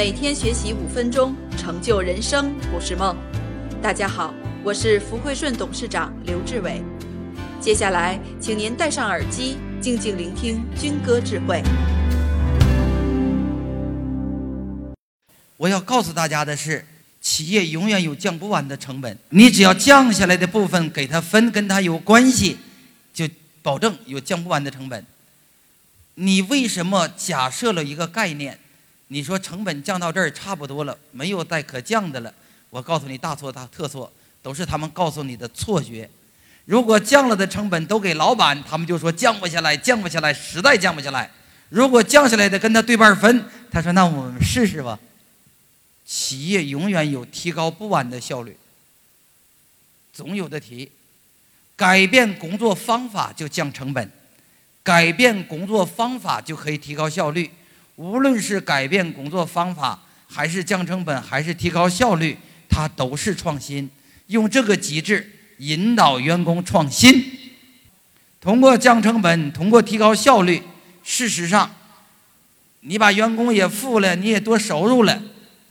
每天学习五分钟，成就人生不是梦。大家好，我是福汇顺董事长刘志伟。接下来，请您戴上耳机，静静聆听军歌智慧。我要告诉大家的是，企业永远有降不完的成本，你只要降下来的部分给它分，跟它有关系，就保证有降不完的成本。你为什么假设了一个概念？你说成本降到这儿差不多了，没有再可降的了？我告诉你，大错大特错，都是他们告诉你的错觉。如果降了的成本都给老板，他们就说降不下来，降不下来，实在降不下来。如果降下来的跟他对半分，他说那我们试试吧。企业永远有提高不完的效率，总有的提。改变工作方法就降成本，改变工作方法就可以提高效率。无论是改变工作方法，还是降成本，还是提高效率，它都是创新。用这个机制引导员工创新，通过降成本，通过提高效率。事实上，你把员工也富了，你也多收入了。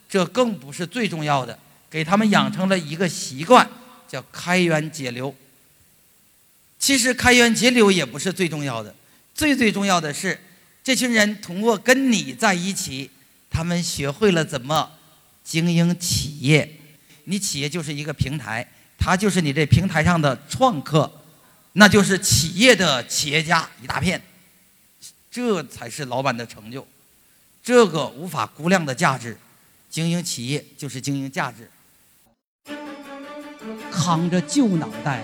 这更不是最重要的，给他们养成了一个习惯，叫开源节流。其实开源节流也不是最重要的，最最重要的是，这群人通过跟你在一起，他们学会了怎么经营企业。你企业就是一个平台，他就是你这平台上的创客，那就是企业的企业家一大片。这才是老板的成就，这个无法估量的价值。经营企业就是经营价值。扛着旧脑袋